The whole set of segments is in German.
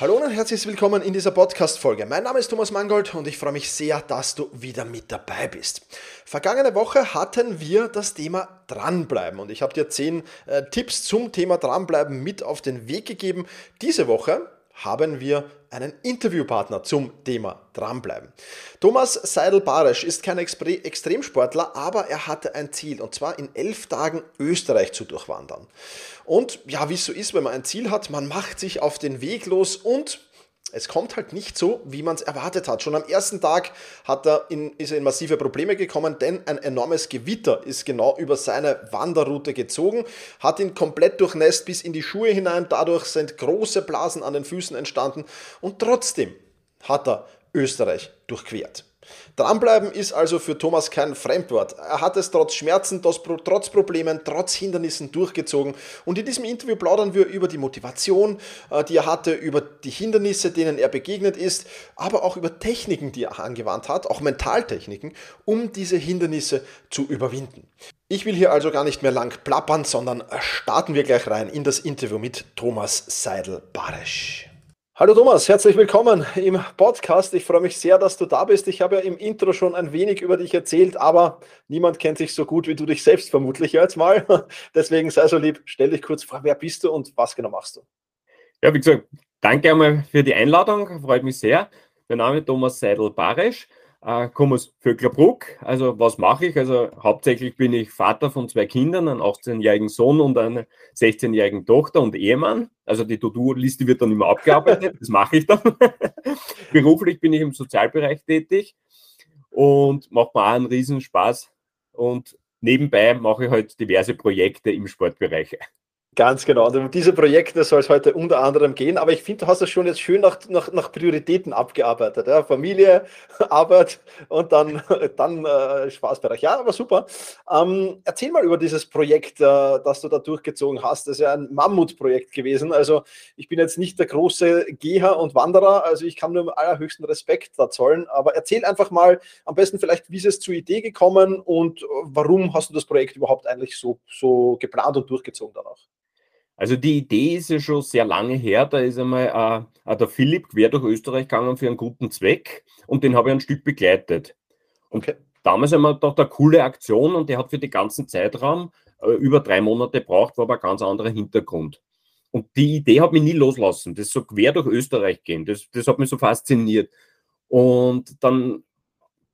Hallo und herzlich willkommen in dieser Podcast-Folge. Mein Name ist Thomas Mangold und ich freue mich sehr, dass du wieder mit dabei bist. Vergangene Woche hatten wir das Thema Dranbleiben und ich habe dir zehn äh, Tipps zum Thema Dranbleiben mit auf den Weg gegeben. Diese Woche haben wir einen Interviewpartner zum Thema Dranbleiben. Thomas Seidel-Baresch ist kein Extremsportler, aber er hatte ein Ziel und zwar in elf Tagen Österreich zu durchwandern. Und ja, wie es so ist, wenn man ein Ziel hat, man macht sich auf den Weg los und es kommt halt nicht so, wie man es erwartet hat. Schon am ersten Tag hat er in, ist er in massive Probleme gekommen, denn ein enormes Gewitter ist genau über seine Wanderroute gezogen, hat ihn komplett durchnässt bis in die Schuhe hinein. Dadurch sind große Blasen an den Füßen entstanden und trotzdem hat er Österreich durchquert. Dranbleiben ist also für Thomas kein Fremdwort. Er hat es trotz Schmerzen, trotz Problemen, trotz Hindernissen durchgezogen. Und in diesem Interview plaudern wir über die Motivation, äh, die er hatte, über die Hindernisse, denen er begegnet ist, aber auch über Techniken, die er angewandt hat, auch Mentaltechniken, um diese Hindernisse zu überwinden. Ich will hier also gar nicht mehr lang plappern, sondern starten wir gleich rein in das Interview mit Thomas Seidel-Baresch. Hallo Thomas, herzlich willkommen im Podcast. Ich freue mich sehr, dass du da bist. Ich habe ja im Intro schon ein wenig über dich erzählt, aber niemand kennt dich so gut wie du dich selbst vermutlich jetzt mal. Deswegen sei so lieb, stell dich kurz vor, wer bist du und was genau machst du? Ja, wie gesagt, danke einmal für die Einladung, freut mich sehr. Mein Name ist Thomas Seidel-Barisch äh, komme aus Vöcklerbruck. Also was mache ich? Also hauptsächlich bin ich Vater von zwei Kindern, einem 18-jährigen Sohn und einer 16-jährigen Tochter und Ehemann. Also die To-Do-Liste wird dann immer abgearbeitet, das mache ich dann. Beruflich bin ich im Sozialbereich tätig und macht mir auch einen riesen Spaß. Und nebenbei mache ich halt diverse Projekte im Sportbereich. Ganz genau. Und um diese Projekte soll es heute unter anderem gehen. Aber ich finde, du hast das schon jetzt schön nach, nach, nach Prioritäten abgearbeitet. Ja? Familie, Arbeit und dann, dann äh, Spaßbereich. Ja, aber super. Ähm, erzähl mal über dieses Projekt, äh, das du da durchgezogen hast. Das ist ja ein Mammutprojekt gewesen. Also ich bin jetzt nicht der große Geher und Wanderer. Also ich kann nur im allerhöchsten Respekt da zollen. Aber erzähl einfach mal am besten vielleicht, wie ist es zur Idee gekommen und warum hast du das Projekt überhaupt eigentlich so, so geplant und durchgezogen danach? Also die Idee ist ja schon sehr lange her. Da ist einmal äh, der Philipp quer durch Österreich gegangen für einen guten Zweck und den habe ich ein Stück begleitet. Und okay. damals haben wir gedacht, eine coole Aktion und der hat für den ganzen Zeitraum äh, über drei Monate gebraucht, war aber ein ganz anderer Hintergrund. Und die Idee hat mich nie loslassen, das so quer durch Österreich gehen. Das, das hat mich so fasziniert. Und dann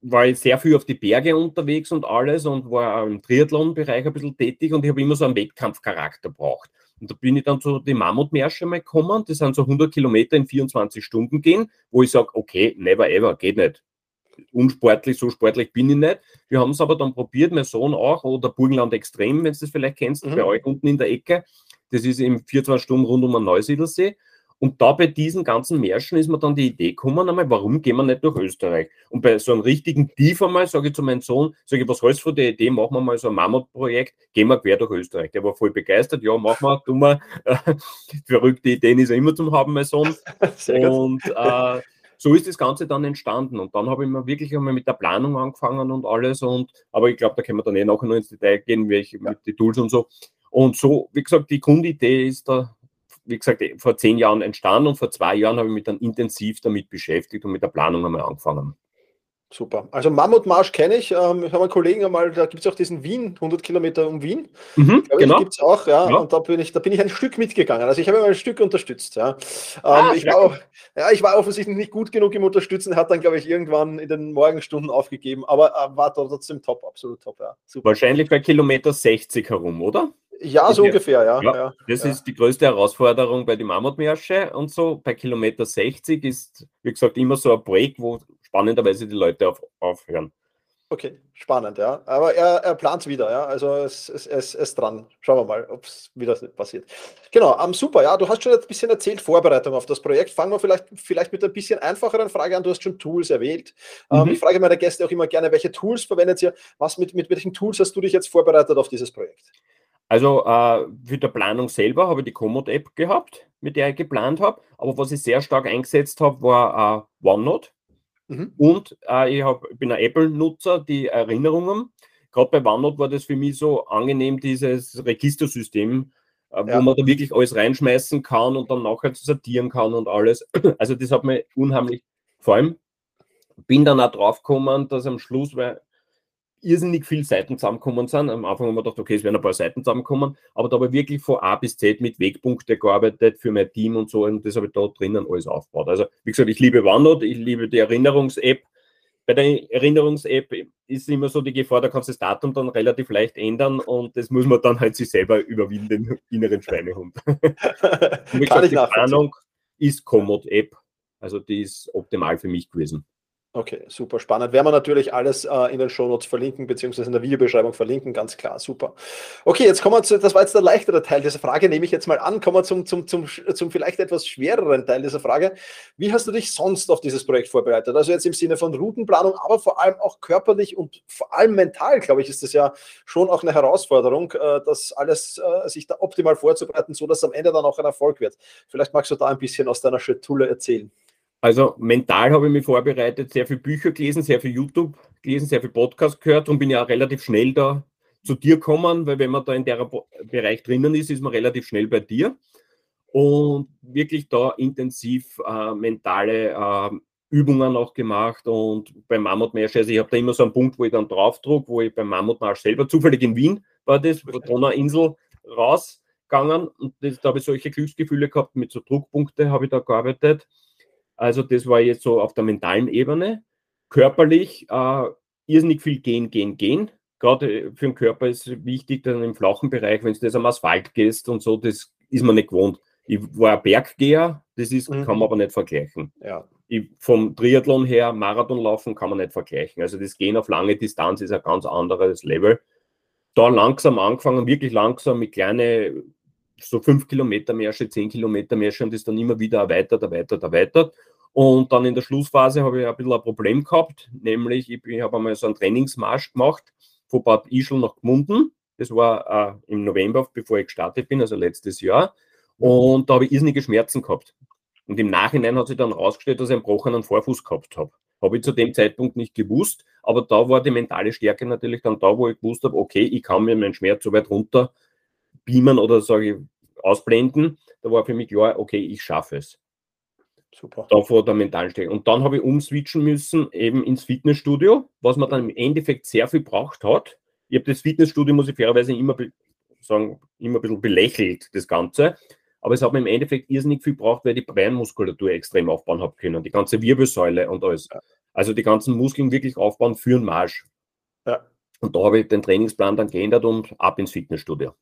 war ich sehr viel auf die Berge unterwegs und alles und war im Triathlon-Bereich ein bisschen tätig und ich habe immer so einen Wettkampfcharakter braucht. Und da bin ich dann zu den Mammutmärsche mal gekommen. Das sind so 100 Kilometer in 24 Stunden gehen, wo ich sage, okay, never ever, geht nicht. Unsportlich, so sportlich bin ich nicht. Wir haben es aber dann probiert, mein Sohn auch, oder Burgenland Extrem, wenn du das vielleicht kennst, mhm. bei euch unten in der Ecke. Das ist im 24 Stunden rund um den Neusiedlsee. Und da bei diesen ganzen Märschen ist mir dann die Idee gekommen, einmal, warum gehen wir nicht nach Österreich? Und bei so einem richtigen Tief einmal sage ich zu meinem Sohn, sage ich, was hältst du von der Idee, machen wir mal so ein Mammutprojekt, gehen wir quer durch Österreich. Der war voll begeistert, ja, machen wir, tun wir. verrückte Ideen ist ja immer zum haben, mein Sohn. und äh, so ist das Ganze dann entstanden. Und dann habe ich mir wirklich einmal mit der Planung angefangen und alles. Und, aber ich glaube, da können wir dann eh nachher noch ins Detail gehen, welche ja. mit den Tools und so. Und so, wie gesagt, die Grundidee ist da wie gesagt, vor zehn Jahren entstanden und vor zwei Jahren habe ich mich dann intensiv damit beschäftigt und mit der Planung einmal angefangen. Super. Also Mammutmarsch kenne ich. Ähm, ich habe einen Kollegen einmal, da gibt es auch diesen Wien, 100 Kilometer um Wien. Mhm, genau. Gibt es auch, ja. ja. Und da bin, ich, da bin ich ein Stück mitgegangen. Also ich habe immer ein Stück unterstützt. Ja. Ähm, ah, ich, war auch, ja, ich war offensichtlich nicht gut genug im Unterstützen, hat dann, glaube ich, irgendwann in den Morgenstunden aufgegeben, aber äh, war trotzdem top, absolut top. Ja. Super. Wahrscheinlich bei Kilometer 60 herum, oder? Ja, so ungefähr, ja. ja, ja das ja. ist die größte Herausforderung bei den Mammutmärsche und so. Bei Kilometer 60 ist, wie gesagt, immer so ein Break, wo spannenderweise die Leute auf, aufhören. Okay, spannend, ja. Aber er, er plant es wieder, ja. Also es, es, es ist dran. Schauen wir mal, ob es wieder passiert. Genau, um, super, ja. Du hast schon ein bisschen erzählt, Vorbereitung auf das Projekt. Fangen wir vielleicht, vielleicht mit ein bisschen einfacheren Frage an. Du hast schon Tools erwähnt. Ähm, mhm. Um, ich frage meine Gäste auch immer gerne, welche Tools verwendet ihr? Was mit, mit welchen Tools hast du dich jetzt vorbereitet auf dieses Projekt? Also äh, für die Planung selber habe ich die Komoot-App gehabt, mit der ich geplant habe. Aber was ich sehr stark eingesetzt habe, war äh, OneNote. Mhm. Und äh, ich hab, bin ein Apple-Nutzer, die Erinnerungen. Gerade bei OneNote war das für mich so angenehm, dieses Registersystem, äh, ja. wo man da wirklich alles reinschmeißen kann und dann nachher sortieren kann und alles. Also das hat mir unheimlich, vor allem bin dann auch drauf gekommen, dass am Schluss, weil irrsinnig viele Seiten zusammengekommen sind. Am Anfang haben wir gedacht, okay, es werden ein paar Seiten zusammenkommen, aber da habe ich wirklich von A bis Z mit Wegpunkte gearbeitet für mein Team und so und das habe ich da drinnen alles aufgebaut. Also, wie gesagt, ich liebe OneNote, ich liebe die Erinnerungs-App. Bei der Erinnerungs-App ist immer so die Gefahr, da kannst du das Datum dann relativ leicht ändern und das muss man dann halt sich selber überwinden, den inneren Schweinehund. Kann gesagt, ich die Planung ist Komoot-App, also die ist optimal für mich gewesen. Okay, super spannend. Werden wir natürlich alles äh, in den Shownotes verlinken, beziehungsweise in der Videobeschreibung verlinken, ganz klar, super. Okay, jetzt kommen wir zu, das war jetzt der leichtere Teil dieser Frage, nehme ich jetzt mal an, kommen wir zum, zum, zum, zum vielleicht etwas schwereren Teil dieser Frage. Wie hast du dich sonst auf dieses Projekt vorbereitet? Also jetzt im Sinne von Routenplanung, aber vor allem auch körperlich und vor allem mental, glaube ich, ist das ja schon auch eine Herausforderung, äh, das alles äh, sich da optimal vorzubereiten, so dass am Ende dann auch ein Erfolg wird. Vielleicht magst du da ein bisschen aus deiner Schatulle erzählen. Also mental habe ich mich vorbereitet, sehr viel Bücher gelesen, sehr viel YouTube gelesen, sehr viel Podcast gehört und bin ja auch relativ schnell da zu dir gekommen, weil wenn man da in der Bereich drinnen ist, ist man relativ schnell bei dir. Und wirklich da intensiv äh, mentale äh, Übungen auch gemacht und beim Mammutmarsch, also ich habe da immer so einen Punkt, wo ich dann draufdruck, wo ich beim Mammutmarsch selber, zufällig in Wien war das, Donauinsel rausgegangen und das, da habe ich solche Glücksgefühle gehabt, mit so Druckpunkte habe ich da gearbeitet also das war jetzt so auf der mentalen Ebene. Körperlich äh, irrsinnig viel gehen, gehen, gehen. Gerade äh, für den Körper ist wichtig, dann im flachen Bereich, wenn du das am Asphalt gehst und so, das ist man nicht gewohnt. Ich war ein Berggeher, das ist, mhm. kann man aber nicht vergleichen. Ja. Ich, vom Triathlon her, Marathonlaufen kann man nicht vergleichen. Also das Gehen auf lange Distanz ist ein ganz anderes Level. Da langsam angefangen, wirklich langsam mit kleinen so fünf Kilometer Märsche, zehn Kilometer Märsche und das dann immer wieder erweitert, erweitert, erweitert. Und dann in der Schlussphase habe ich ein bisschen ein Problem gehabt, nämlich ich, ich habe einmal so einen Trainingsmarsch gemacht von Bad Ischl nach Gmunden. Das war äh, im November, bevor ich gestartet bin, also letztes Jahr. Und da habe ich irrsinnige Schmerzen gehabt. Und im Nachhinein hat sich dann herausgestellt, dass ich einen gebrochenen Vorfuß gehabt habe. Habe ich zu dem Zeitpunkt nicht gewusst, aber da war die mentale Stärke natürlich dann da, wo ich gewusst habe, okay, ich kann mir meinen Schmerz so weit runter beamen oder sage ich ausblenden. Da war für mich klar, okay, ich schaffe es. Super. Da vor der mentalen Stärke. Und dann habe ich umswitchen müssen, eben ins Fitnessstudio, was man dann im Endeffekt sehr viel braucht hat. Ich habe das Fitnessstudio, muss ich fairerweise immer sagen, immer ein bisschen belächelt, das Ganze. Aber es hat mir im Endeffekt irrsinnig viel gebraucht, weil ich die Beinmuskulatur extrem aufbauen habe können. Die ganze Wirbelsäule und alles. Also die ganzen Muskeln wirklich aufbauen für einen Marsch. Ja. Und da habe ich den Trainingsplan dann geändert und ab ins Fitnessstudio.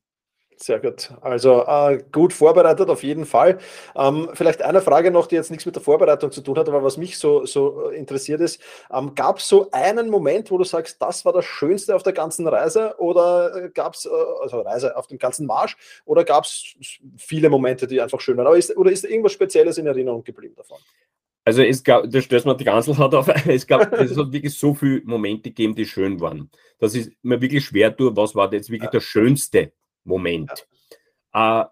Sehr gut. Also äh, gut vorbereitet auf jeden Fall. Ähm, vielleicht eine Frage noch, die jetzt nichts mit der Vorbereitung zu tun hat, aber was mich so, so interessiert ist. Ähm, gab es so einen Moment, wo du sagst, das war das Schönste auf der ganzen Reise oder äh, gab es, äh, also Reise auf dem ganzen Marsch, oder gab es viele Momente, die einfach schön waren? Aber ist, oder ist irgendwas Spezielles in Erinnerung geblieben davon? Also es gab, das stößt man die ganze hat auf, es gab, es hat wirklich so viele Momente gegeben, die schön waren. Das ist mir wirklich schwer tue, was war jetzt wirklich das Schönste Moment. Äh,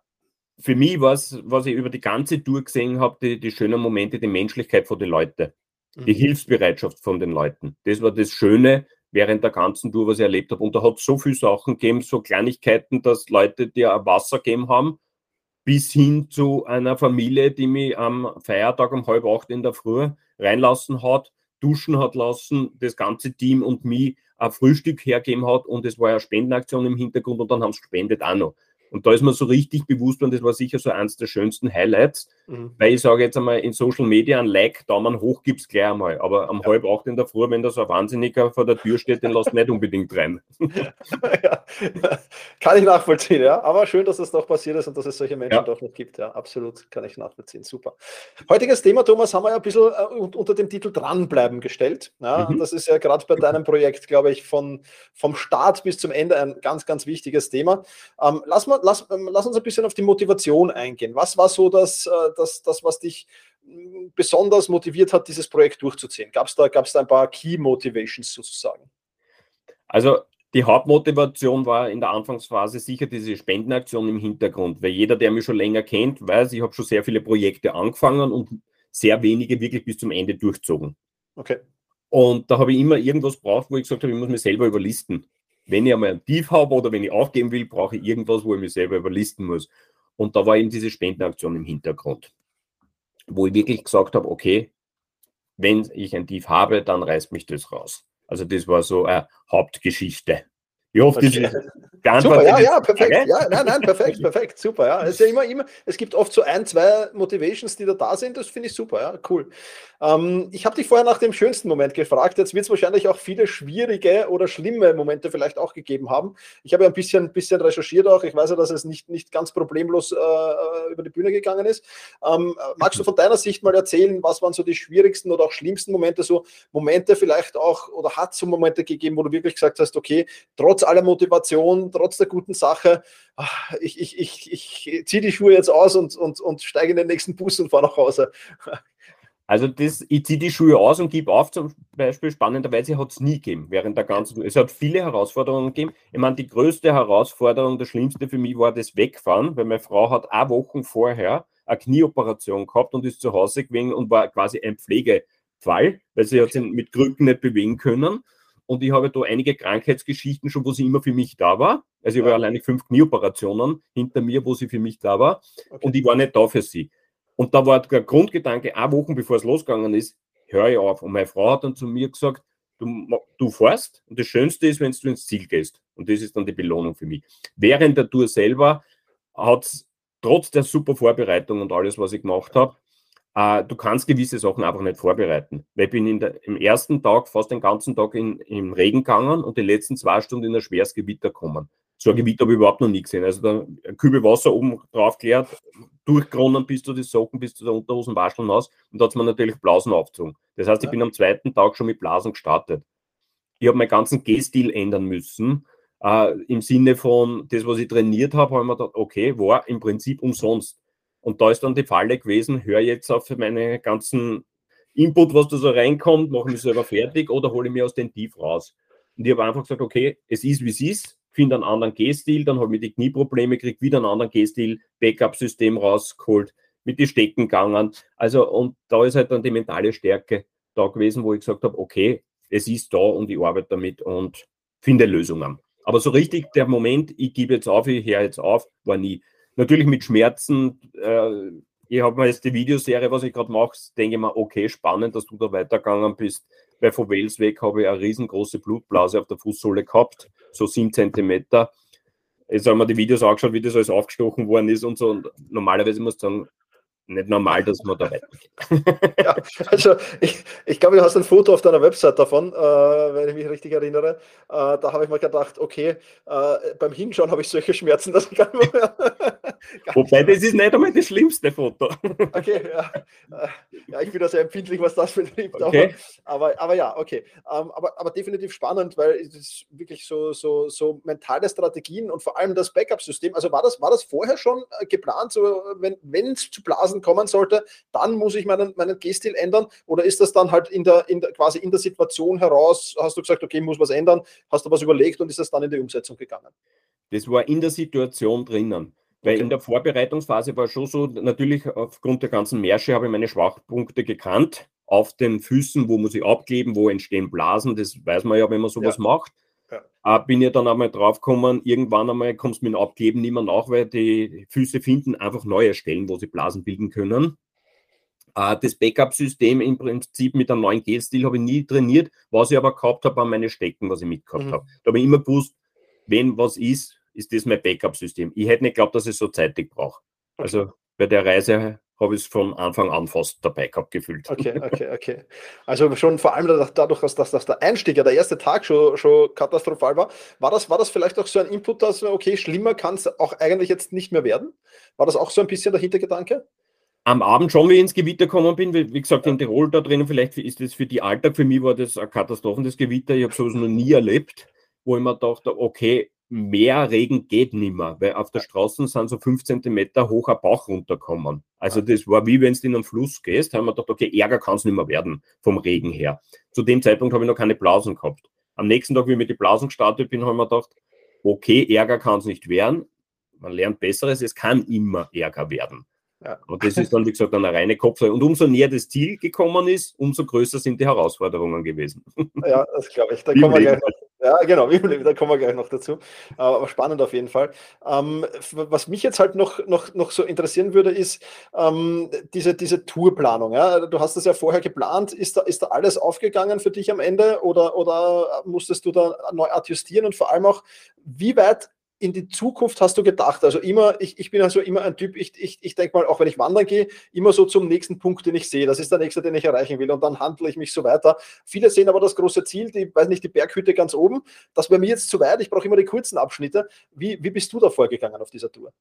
für mich war es, was ich über die ganze Tour gesehen habe, die, die schönen Momente, die Menschlichkeit von den Leuten, mhm. die Hilfsbereitschaft von den Leuten. Das war das Schöne während der ganzen Tour, was ich erlebt habe. Und da hat es so viele Sachen gegeben, so Kleinigkeiten, dass Leute dir Wasser gegeben haben, bis hin zu einer Familie, die mich am Feiertag um halb acht in der Früh reinlassen hat, duschen hat lassen, das ganze Team und mich ein Frühstück hergeben hat und es war ja Spendenaktion im Hintergrund und dann haben sie gespendet auch noch. Und da ist mir so richtig bewusst und das war sicher so eins der schönsten Highlights, mhm. weil ich sage jetzt einmal in Social Media ein Like, Daumen hoch gibt es gleich einmal, aber am ja. halb acht in der Früh, wenn da so ein Wahnsinniger vor der Tür steht, den lasst nicht unbedingt rein. ja, kann ich nachvollziehen, ja, aber schön, dass das doch passiert ist und dass es solche Menschen ja. doch noch gibt, ja, absolut, kann ich nachvollziehen, super. Heutiges Thema, Thomas, haben wir ja ein bisschen äh, unter dem Titel Dranbleiben gestellt, ja, mhm. das ist ja gerade bei deinem Projekt, glaube ich, von, vom Start bis zum Ende ein ganz, ganz wichtiges Thema. Ähm, lass mal lass, ähm, lass uns ein bisschen auf die Motivation eingehen. Was war so das, äh, das, das was dich mm, besonders motiviert hat, dieses Projekt durchzuziehen? Gab es da, gab's da ein paar Key Motivations sozusagen? Also die Hauptmotivation war in der Anfangsphase sicher diese Spendenaktion im Hintergrund, weil jeder, der mich schon länger kennt, weiß, ich habe schon sehr viele Projekte angefangen und sehr wenige wirklich bis zum Ende durchzogen. Okay. Und da habe ich immer irgendwas braucht, wo ich gesagt habe, ich muss mich selber überlisten. Wenn ich einmal ein Tief habe oder wenn ich aufgeben will, brauche ich irgendwas, wo ich mich selber überlisten muss. Und da war eben diese Spendenaktion im Hintergrund, wo ich wirklich gesagt habe, okay, wenn ich ein Tief habe, dann reißt mich das raus. Also das war so eine Hauptgeschichte. Ich hoffe, okay. das Super, ja, ja, perfekt. Ja, nein, nein, perfekt, perfekt, super. Ja. Es, ist ja immer, immer, es gibt oft so ein, zwei Motivations, die da da sind. Das finde ich super, ja, cool. Ähm, ich habe dich vorher nach dem schönsten Moment gefragt. Jetzt wird es wahrscheinlich auch viele schwierige oder schlimme Momente vielleicht auch gegeben haben. Ich habe ja ein bisschen, bisschen recherchiert auch. Ich weiß ja, dass es nicht, nicht ganz problemlos äh, über die Bühne gegangen ist. Ähm, magst du von deiner Sicht mal erzählen, was waren so die schwierigsten oder auch schlimmsten Momente, so Momente vielleicht auch, oder hat es so Momente gegeben, wo du wirklich gesagt hast, okay, trotz aller Motivation, trotz der guten Sache, ich, ich, ich, ich ziehe die Schuhe jetzt aus und, und, und steige in den nächsten Bus und fahre nach Hause. Also das, ich ziehe die Schuhe aus und gebe auf, zum Beispiel spannenderweise hat es nie gegeben während der ganzen, es hat viele Herausforderungen gegeben. Ich meine, die größte Herausforderung, das Schlimmste für mich war das Wegfahren, weil meine Frau hat auch Wochen vorher eine Knieoperation gehabt und ist zu Hause gewesen und war quasi ein Pflegefall, weil sie hat sich mit Krücken nicht bewegen können. Und ich habe da einige Krankheitsgeschichten schon, wo sie immer für mich da war. Also ich habe ja. alleine fünf Knieoperationen hinter mir, wo sie für mich da war. Okay. Und ich war nicht da für sie. Und da war der Grundgedanke, eine Woche bevor es losgegangen ist, höre ich auf. Und meine Frau hat dann zu mir gesagt, du, du fährst und das Schönste ist, wenn du ins Ziel gehst. Und das ist dann die Belohnung für mich. Während der Tour selber hat es trotz der super Vorbereitung und alles, was ich gemacht habe, äh, du kannst gewisse Sachen einfach nicht vorbereiten. Weil ich bin der, im ersten Tag fast den ganzen Tag in, im Regen gegangen und die letzten zwei Stunden in ein schweres Gewitter gekommen. So ein Gewitter habe ich überhaupt noch nie gesehen. Also da ein Kübel Wasser oben drauf klärt, durchgeronnen bis zu die Socken, bis zu der Unterhosen wascheln aus und da hat man natürlich Blasen aufgezogen. Das heißt, ich bin am zweiten Tag schon mit Blasen gestartet. Ich habe meinen ganzen Gehstil ändern müssen. Äh, Im Sinne von, das, was ich trainiert habe, habe ich mir gedacht, okay, war im Prinzip umsonst. Und da ist dann die Falle gewesen, höre jetzt auf meine ganzen Input, was da so reinkommt, mache mich selber fertig oder hole ich mir aus dem Tief raus. Und ich habe einfach gesagt, okay, es ist wie es ist, finde einen anderen G-Stil, dann habe ich die Knieprobleme, kriege wieder einen anderen G-Stil, Backup-System rausgeholt, mit die Stecken gegangen. Also, und da ist halt dann die mentale Stärke da gewesen, wo ich gesagt habe, okay, es ist da und ich arbeite damit und finde Lösungen. Aber so richtig der Moment, ich gebe jetzt auf, ich höre jetzt auf, war nie natürlich mit Schmerzen. Äh, ich habe mir jetzt die Videoserie, was ich gerade mache, denke ich mir, okay, spannend, dass du da weitergegangen bist. Weil von Wales weg habe ich eine riesengroße Blutblase auf der Fußsohle gehabt, so sieben Zentimeter. Jetzt haben wir die Videos angeschaut, wie das alles aufgestochen worden ist und so. Und normalerweise muss ich sagen, nicht normal, dass man da weitergeht. ja, also ich, ich glaube, du hast ein Foto auf deiner Website davon, äh, wenn ich mich richtig erinnere. Äh, da habe ich mir gedacht, okay, äh, beim Hinschauen habe ich solche Schmerzen, dass ich gar nicht mehr. Wobei, das ist nicht einmal das schlimmste Foto. okay, ja. Äh, ja, ich bin da sehr empfindlich, was das betrifft. Okay. Aber, aber, aber, ja, okay. Ähm, aber, aber definitiv spannend, weil es ist wirklich so, so, so mentale Strategien und vor allem das Backup-System. Also war das, war das vorher schon äh, geplant, so wenn es zu Blasen kommen sollte, dann muss ich meinen, meinen Gehstil ändern? Oder ist das dann halt in der, in der, quasi in der Situation heraus, hast du gesagt, okay, muss was ändern, hast du was überlegt und ist das dann in die Umsetzung gegangen? Das war in der Situation drinnen. Weil okay. in der Vorbereitungsphase war schon so, natürlich aufgrund der ganzen Märsche habe ich meine Schwachpunkte gekannt. Auf den Füßen, wo muss ich abkleben, wo entstehen Blasen, das weiß man ja, wenn man sowas ja. macht. Ja. Äh, bin ja dann einmal draufgekommen, irgendwann einmal kommst du mit dem Abgeben nicht mehr nach, weil die Füße finden einfach neue Stellen, wo sie Blasen bilden können. Äh, das Backup-System im Prinzip mit einem neuen Gelstil habe ich nie trainiert, was ich aber gehabt habe, an meine Stecken, was ich mitgehabt mhm. habe. Da habe ich immer gewusst, wenn was ist, ist das mein Backup-System. Ich hätte nicht geglaubt, dass ich so zeitig brauche. Also bei der Reise habe ich es von Anfang an fast dabei gehabt gefühlt. Okay, okay, okay. Also schon vor allem dadurch, dass, dass, dass der Einstieg, ja der erste Tag schon, schon katastrophal war, war das, war das vielleicht auch so ein Input, dass, okay, schlimmer kann es auch eigentlich jetzt nicht mehr werden? War das auch so ein bisschen der Hintergedanke? Am Abend schon, wie ich ins Gewitter gekommen bin, wie, wie gesagt, in Tirol da drinnen, vielleicht ist das für die Alltag, für mich war das eine Katastrophe, das Gewitter, ich habe sowas noch nie erlebt, wo ich mir dachte, okay, mehr Regen geht nicht mehr, weil auf der Straße sind so fünf Zentimeter hoch ein Bach runterkommen. Also das war wie wenn du in einen Fluss gehst, haben wir gedacht, okay, Ärger kann es nicht mehr werden vom Regen her. Zu dem Zeitpunkt habe ich noch keine Blasen gehabt. am nächsten Tag, wie ich mit die Blasen gestartet bin, habe ich mir gedacht, okay, Ärger kann es nicht werden. Man lernt Besseres, es kann immer Ärger werden. Ja. Und das ist dann, wie gesagt, eine reine Kopfsache. Und umso näher das Ziel gekommen ist, umso größer sind die Herausforderungen gewesen. Ja, das glaube ich. Da kommen wir gleich noch, ja, genau, da kommen wir gleich noch dazu. Aber spannend auf jeden Fall. Ähm, was mich jetzt halt noch, noch, noch so interessieren würde, ist ähm, diese, diese Tourplanung. Ja? Du hast das ja vorher geplant. Ist da, ist da alles aufgegangen für dich am Ende oder, oder musstest du da neu adjustieren? Und vor allem auch, wie weit in die Zukunft hast du gedacht? Also immer, ich, ich bin also immer ein Typ, ich, ich, ich denke mal, auch wenn ich wandern gehe, immer so zum nächsten Punkt, den ich sehe. Das ist der nächste, den ich erreichen will. Und dann handle ich mich so weiter. Viele sehen aber das große Ziel, die, weiß nicht, die Berghütte ganz oben. Das wäre mir jetzt zu weit. Ich brauche immer die kurzen Abschnitte. Wie, wie bist du da vorgegangen auf dieser Tour?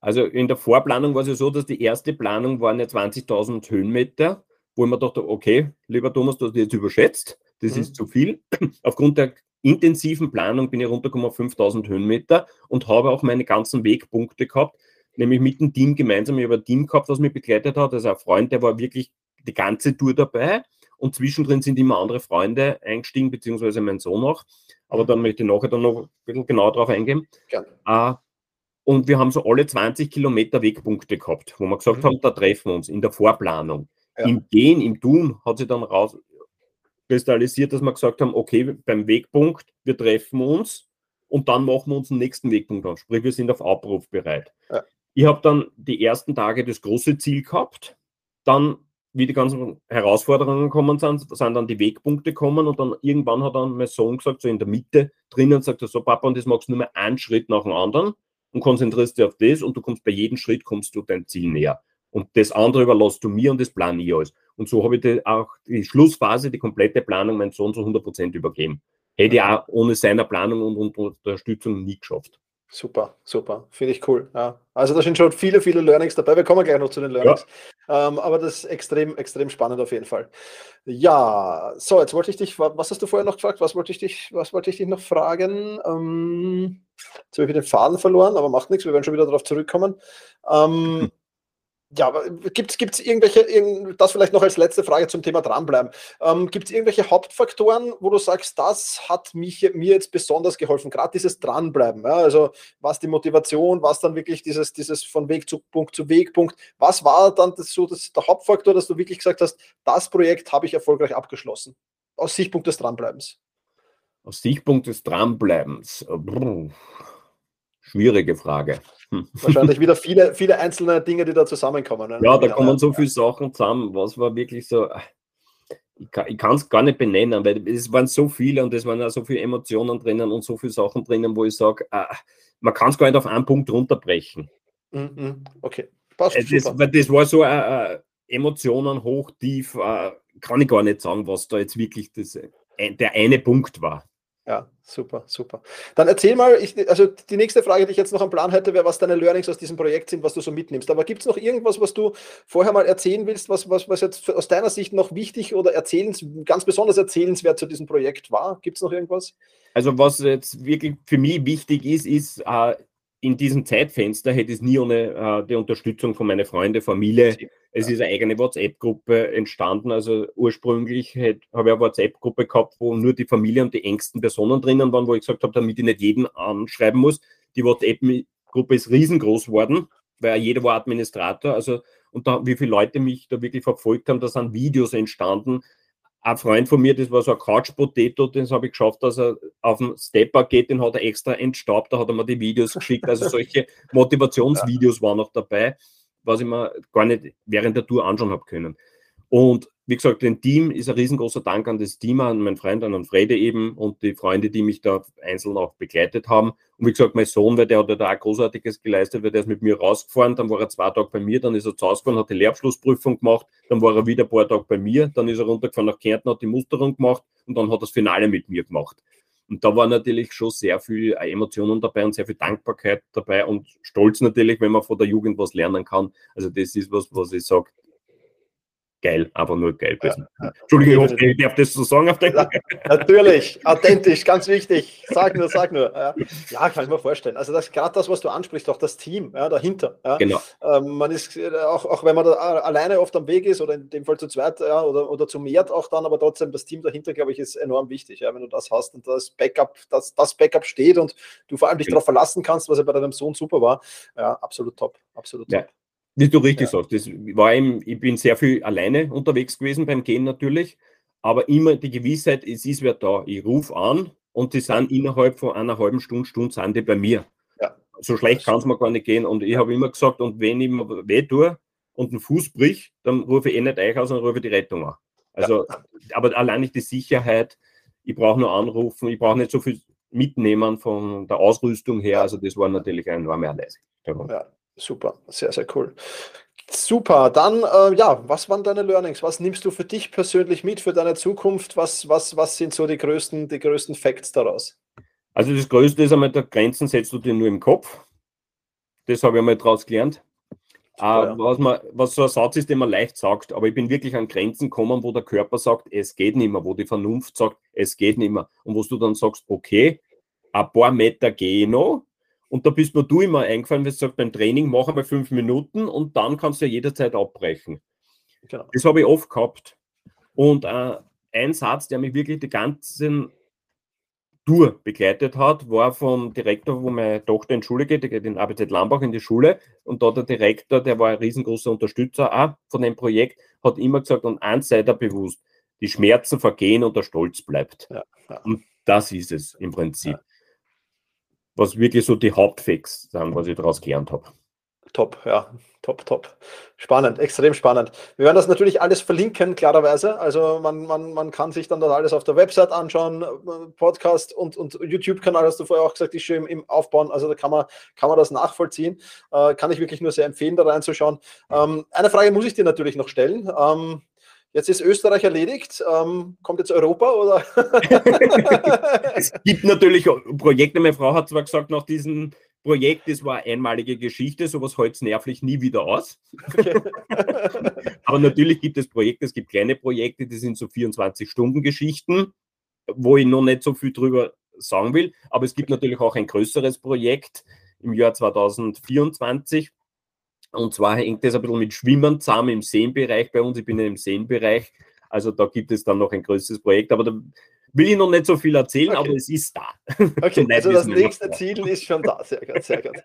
Also in der Vorplanung war es ja so, dass die erste Planung waren ja 20.000 Höhenmeter, wo ich mir dachte, okay, lieber Thomas, du hast dich jetzt überschätzt. Das mhm. ist zu viel. Aufgrund der intensiven Planung bin ich runtergekommen auf 5000 Höhenmeter und habe auch meine ganzen Wegpunkte gehabt, nämlich mit dem Team gemeinsam. Ich habe ein Team gehabt, das mich begleitet hat, also ein Freund, der war wirklich die ganze Tour dabei und zwischendrin sind immer andere Freunde eingestiegen, beziehungsweise mein Sohn auch. Aber dann möchte ich nachher dann noch ein bisschen genauer drauf eingehen. Uh, und wir haben so alle 20 Kilometer Wegpunkte gehabt, wo wir gesagt mhm. haben, da treffen wir uns in der Vorplanung. Ja. Im Gehen, im Tun hat sich dann raus, kristallisiert, dass wir gesagt haben, okay, beim Wegpunkt, wir treffen uns und dann machen wir uns den nächsten Wegpunkt an. Sprich, wir sind auf Abruf bereit. Ja. Ich habe dann die ersten Tage das große Ziel gehabt, dann, wie die ganzen Herausforderungen gekommen sind, sind dann die Wegpunkte gekommen und dann irgendwann hat dann mein Sohn gesagt, so in der Mitte drinnen, sagt er so, Papa, und das machst du nur mehr einen Schritt nach dem anderen und konzentrierst dich auf das und du kommst bei jedem Schritt kommst du dein Ziel näher. Und das andere überlässt du mir und das plane ich alles. Und so habe ich die, auch die Schlussphase, die komplette Planung meinem Sohn zu 100 Prozent übergeben. Hätte ich auch ohne seiner Planung und, und Unterstützung nie geschafft. Super, super. Finde ich cool. Ja. Also da sind schon viele, viele Learnings dabei. Wir kommen gleich noch zu den Learnings. Ja. Ähm, aber das ist extrem, extrem spannend auf jeden Fall. Ja, so, jetzt wollte ich dich, was hast du vorher noch gefragt? Was wollte ich dich, was wollte ich dich noch fragen? Ähm, jetzt habe ich den Faden verloren, aber macht nichts, wir werden schon wieder darauf zurückkommen. Ähm, ja, aber gibt es irgendwelche, das vielleicht noch als letzte Frage zum Thema dranbleiben. Ähm, gibt es irgendwelche Hauptfaktoren, wo du sagst, das hat mich, mir jetzt besonders geholfen, gerade dieses Dranbleiben? Ja? Also was die Motivation, was dann wirklich dieses, dieses von Weg zu Punkt zu Wegpunkt, was war dann das, so das, der Hauptfaktor, dass du wirklich gesagt hast, das Projekt habe ich erfolgreich abgeschlossen? Aus Sichtpunkt des Dranbleibens. Aus Sichtpunkt des Dranbleibens. Brr. Schwierige Frage. Wahrscheinlich wieder viele, viele einzelne Dinge, die da zusammenkommen. Ne? Ja, da kommen so viele Sachen zusammen. Was war wirklich so, ich kann es gar nicht benennen, weil es waren so viele und es waren auch so viele Emotionen drinnen und so viele Sachen drinnen, wo ich sage, äh, man kann es gar nicht auf einen Punkt runterbrechen. Mhm, okay, passt. Das, weil das war so äh, äh, Emotionen hoch, tief, äh, kann ich gar nicht sagen, was da jetzt wirklich das, äh, der eine Punkt war. Ja, super, super. Dann erzähl mal, ich, also die nächste Frage, die ich jetzt noch am Plan hätte, wäre, was deine Learnings aus diesem Projekt sind, was du so mitnimmst. Aber gibt es noch irgendwas, was du vorher mal erzählen willst, was, was, was jetzt aus deiner Sicht noch wichtig oder erzählens, ganz besonders erzählenswert zu diesem Projekt war? Gibt es noch irgendwas? Also was jetzt wirklich für mich wichtig ist, ist, äh, in diesem Zeitfenster hätte es nie ohne äh, die Unterstützung von meinen Freunden, Familie, es ist eine eigene WhatsApp-Gruppe entstanden. Also ursprünglich habe ich eine WhatsApp-Gruppe gehabt, wo nur die Familie und die engsten Personen drinnen waren, wo ich gesagt habe, damit ich nicht jeden anschreiben muss. Die WhatsApp-Gruppe ist riesengroß geworden, weil jeder war Administrator. Also, und da, wie viele Leute mich da wirklich verfolgt haben, da sind Videos entstanden. Ein Freund von mir, das war so ein Couch-Potato, den habe ich geschafft, dass er auf den Stepper geht, den hat er extra entstaubt, da hat er mir die Videos geschickt. Also solche Motivationsvideos waren noch dabei was ich mir gar nicht während der Tour anschauen habe können. Und wie gesagt, dem Team ist ein riesengroßer Dank an das Team, an meinen Freund, an Frede eben und die Freunde, die mich da einzeln auch begleitet haben. Und wie gesagt, mein Sohn, weil der hat ja da auch Großartiges geleistet, weil der ist mit mir rausgefahren, dann war er zwei Tage bei mir, dann ist er zu Hause gefahren, hat die Lehrabschlussprüfung gemacht, dann war er wieder ein paar Tage bei mir, dann ist er runtergefahren nach Kärnten, hat die Musterung gemacht und dann hat das Finale mit mir gemacht. Und da war natürlich schon sehr viel äh, Emotionen dabei und sehr viel Dankbarkeit dabei und Stolz natürlich, wenn man von der Jugend was lernen kann. Also das ist was, was ich sage, geil, einfach nur geil. Ja, ja. Entschuldigung, ich hoffe, ich darf das so sagen auf der Natürlich, authentisch, ganz wichtig. Sag nur, sag nur. Ja, ja kann ich mir vorstellen. Also das gerade das, was du ansprichst, auch das Team ja, dahinter. Genau. Ähm, man ist äh, auch, auch wenn man da alleine oft am Weg ist oder in dem Fall zu zweit oder, oder zu mehr auch dann, aber trotzdem das Team dahinter, glaube ich, ist enorm wichtig. Ja, wenn du das hast und das Backup, das, das Backup steht und du vor allem dich genau. darauf verlassen kannst, was ja bei deinem Sohn super war. Ja, absolut top. Absolut top. Wie du richtig ja. sagst, das war eben, ich bin sehr viel alleine unterwegs gewesen beim Gehen natürlich, aber immer die Gewissheit, es ist wer da. Ich rufe an und die sind innerhalb von einer halben Stunde, Stunde sind die bei mir. Ja. So schlecht kann es mir gar nicht gehen. Und ich habe immer gesagt, und wenn ich mir weh tue und einen Fuß brich, dann rufe ich eh nicht euch aus, sondern rufe die Rettung an. Also, ja. aber allein nicht die Sicherheit, ich brauche nur anrufen, ich brauche nicht so viel mitnehmen von der Ausrüstung her. Also das war natürlich eine enorme Erleichterung. Ja, Super, sehr, sehr cool. Super, dann äh, ja, was waren deine Learnings? Was nimmst du für dich persönlich mit für deine Zukunft? Was, was, was sind so die größten, die größten Facts daraus? Also das Größte ist einmal, der Grenzen setzt du dir nur im Kopf. Das habe ich einmal daraus gelernt. Super, äh, ja. was, man, was so ein Satz ist, den man leicht sagt, aber ich bin wirklich an Grenzen gekommen, wo der Körper sagt, es geht nicht mehr, wo die Vernunft sagt, es geht nicht mehr. Und wo du dann sagst, okay, ein paar Meter gehe ich noch, und da bist mir du immer eingefallen, wenn du sagst, beim Training mach mal fünf Minuten und dann kannst du ja jederzeit abbrechen. Genau. Das habe ich oft gehabt. Und äh, ein Satz, der mich wirklich die ganzen Tour begleitet hat, war vom Direktor, wo meine Tochter in Schule geht, die geht in ABZ Lambach in die Schule. Und da der Direktor, der war ein riesengroßer Unterstützer auch von dem Projekt, hat immer gesagt, und eins sei da bewusst, die Schmerzen vergehen und der Stolz bleibt. Ja, ja. Und das ist es im Prinzip. Ja was wirklich so die Hauptfacts sind, was ich daraus gelernt habe. Top, ja, top, top. Spannend, extrem spannend. Wir werden das natürlich alles verlinken, klarerweise. Also man, man, man kann sich dann das alles auf der Website anschauen, Podcast und, und YouTube-Kanal, hast du vorher auch gesagt, ist schon im, im, Aufbauen. Also da kann man, kann man das nachvollziehen. Äh, kann ich wirklich nur sehr empfehlen, da reinzuschauen. Ähm, eine Frage muss ich dir natürlich noch stellen. Ähm, Jetzt ist Österreich erledigt. Ähm, kommt jetzt Europa oder? es gibt natürlich Projekte. Meine Frau hat zwar gesagt, nach diesem Projekt, das war einmalige Geschichte, sowas hält es nervlich nie wieder aus. Okay. Aber natürlich gibt es Projekte, es gibt kleine Projekte, die sind so 24-Stunden-Geschichten, wo ich noch nicht so viel drüber sagen will. Aber es gibt natürlich auch ein größeres Projekt im Jahr 2024 und zwar hängt das ein bisschen mit Schwimmen zusammen im Seenbereich bei uns. Ich bin ja im Seenbereich. Also da gibt es dann noch ein größeres Projekt. Aber da will ich noch nicht so viel erzählen, okay. aber es ist da. Okay, also das nächste Ziel ist schon da. Sehr gut, sehr gut.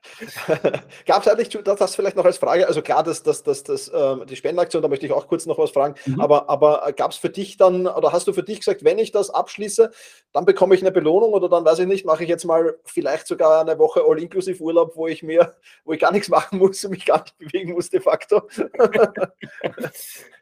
Gab es eigentlich, das, das vielleicht noch als Frage, also klar, das, das, das, das, äh, die Spendenaktion, da möchte ich auch kurz noch was fragen, mhm. aber, aber gab es für dich dann, oder hast du für dich gesagt, wenn ich das abschließe, dann bekomme ich eine Belohnung oder dann weiß ich nicht, mache ich jetzt mal vielleicht sogar eine Woche All-Inclusive Urlaub, wo ich mir, wo ich gar nichts machen muss und mich gar nicht bewegen muss de facto?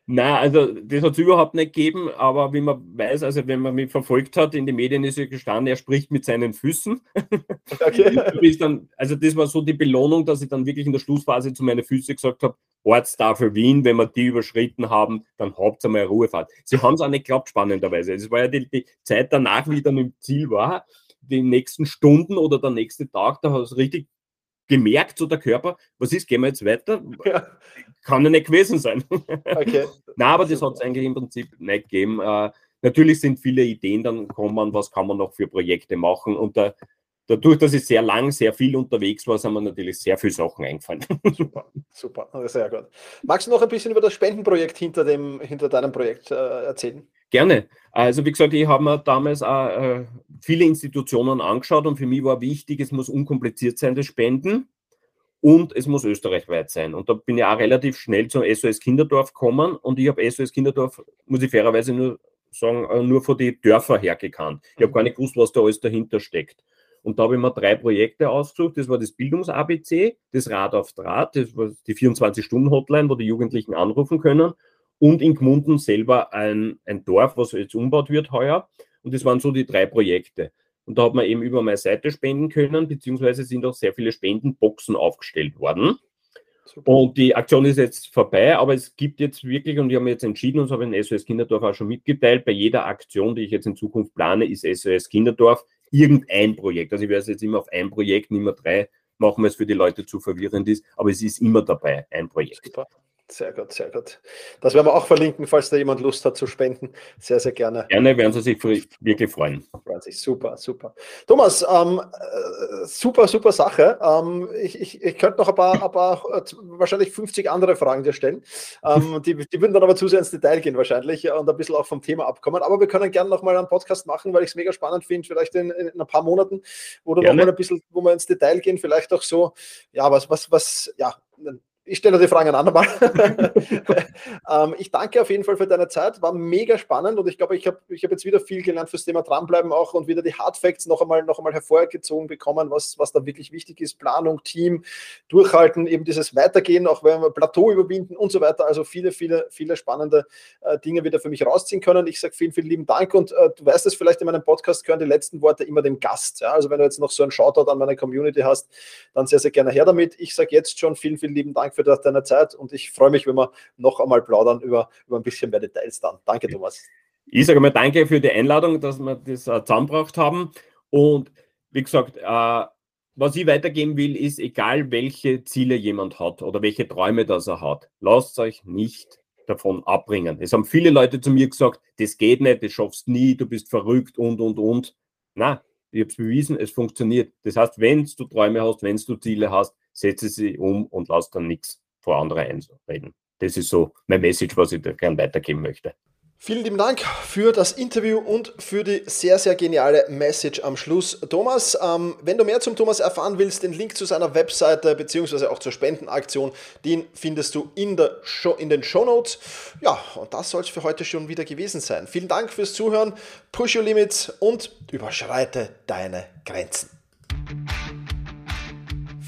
Nein, also das hat es überhaupt nicht gegeben, aber wie man weiß, also wenn man mich verfolgt hat, in den Medien ist ja gestanden, er spricht mit seinen Füßen. Okay. dann, also das war so die Belohnung, dass ich dann wirklich in der Schlussphase zu meinen Füßen gesagt habe, Ortstafel Wien, wenn wir die überschritten haben, dann habt ihr mal eine Ruhefahrt. Sie haben es auch nicht geglaubt, spannenderweise. Es war ja die, die Zeit danach, wie ich dann im Ziel war, die nächsten Stunden oder der nächste Tag, da hat es richtig gemerkt, so der Körper, was ist, gehen wir jetzt weiter? Ja. Kann ja nicht gewesen sein. Okay. Nein, aber das hat es eigentlich im Prinzip nicht gegeben. Äh, natürlich sind viele Ideen dann gekommen, was kann man noch für Projekte machen und da, dadurch, dass ich sehr lang, sehr viel unterwegs war, sind mir natürlich sehr viele Sachen eingefallen. Super, super, sehr gut. Magst du noch ein bisschen über das Spendenprojekt hinter, dem, hinter deinem Projekt äh, erzählen? Gerne. Also wie gesagt, ich habe mir damals auch, äh, viele Institutionen angeschaut und für mich war wichtig, es muss unkompliziert sein, das Spenden und es muss österreichweit sein. Und da bin ich auch relativ schnell zum SOS Kinderdorf gekommen und ich habe SOS Kinderdorf, muss ich fairerweise nur sagen, äh, nur von den Dörfern her gekannt. Ich habe gar nicht gewusst, was da alles dahinter steckt. Und da habe ich mir drei Projekte ausgesucht. Das war das Bildungs-ABC, das Rad auf Draht, das war die 24-Stunden-Hotline, wo die Jugendlichen anrufen können und in Gmunden selber ein, ein Dorf, was jetzt umbaut wird heuer. Und das waren so die drei Projekte. Und da hat man eben über meine Seite spenden können, beziehungsweise sind auch sehr viele Spendenboxen aufgestellt worden. Super. Und die Aktion ist jetzt vorbei, aber es gibt jetzt wirklich, und ich habe mir jetzt entschieden, und das habe ich in SOS Kinderdorf auch schon mitgeteilt, bei jeder Aktion, die ich jetzt in Zukunft plane, ist SOS Kinderdorf irgendein Projekt. Also ich werde es jetzt immer auf ein Projekt, nicht mehr drei machen, weil es für die Leute zu verwirrend ist, aber es ist immer dabei, ein Projekt. Super. Sehr gut, sehr gut. Das werden wir auch verlinken, falls da jemand Lust hat zu spenden. Sehr, sehr gerne. Gerne werden Sie sich wirklich freuen. Freuen sich. Super, super. Thomas, ähm, äh, super, super Sache. Ähm, ich, ich, ich könnte noch ein paar, ein paar, äh, wahrscheinlich 50 andere Fragen dir stellen. Ähm, die, die würden dann aber zu sehr ins Detail gehen wahrscheinlich und ein bisschen auch vom Thema abkommen. Aber wir können gerne noch mal einen Podcast machen, weil ich es mega spannend finde, vielleicht in, in, ein paar Monaten, wo, noch mal ein bisschen, wo wir ins Detail gehen, vielleicht auch so, ja, was, was, was, ja, ich stelle die Fragen ein andermal. ähm, ich danke auf jeden Fall für deine Zeit, war mega spannend und ich glaube, ich habe ich hab jetzt wieder viel gelernt fürs Thema Dranbleiben auch und wieder die Hard Facts noch einmal, noch einmal hervorgezogen bekommen, was, was da wirklich wichtig ist. Planung, Team, Durchhalten, eben dieses Weitergehen, auch wenn wir Plateau überwinden und so weiter. Also viele, viele, viele spannende äh, Dinge wieder für mich rausziehen können. Ich sage vielen, vielen lieben Dank und äh, du weißt es vielleicht in meinem Podcast gehören die letzten Worte immer dem Gast. Ja? Also wenn du jetzt noch so einen Shoutout an meine Community hast, dann sehr, sehr gerne her damit. Ich sage jetzt schon vielen, vielen lieben Dank für deine Zeit und ich freue mich, wenn wir noch einmal plaudern über, über ein bisschen mehr Details dann. Danke, Thomas. Ich sage mal danke für die Einladung, dass wir das äh, zusammengebracht haben. Und wie gesagt, äh, was ich weitergeben will, ist, egal welche Ziele jemand hat oder welche Träume das er hat, lasst euch nicht davon abbringen. Es haben viele Leute zu mir gesagt, das geht nicht, das schaffst nie, du bist verrückt und, und, und. Na, ich habe es bewiesen, es funktioniert. Das heißt, wenn du Träume hast, wenn du Ziele hast, setze sie um und lass dann nichts vor andere einreden. Das ist so mein Message, was ich da gerne weitergeben möchte. Vielen lieben Dank für das Interview und für die sehr, sehr geniale Message am Schluss. Thomas, ähm, wenn du mehr zum Thomas erfahren willst, den Link zu seiner Webseite beziehungsweise auch zur Spendenaktion, den findest du in, der Show, in den Show Notes. Ja, und das soll es für heute schon wieder gewesen sein. Vielen Dank fürs Zuhören, push your limits und überschreite deine Grenzen.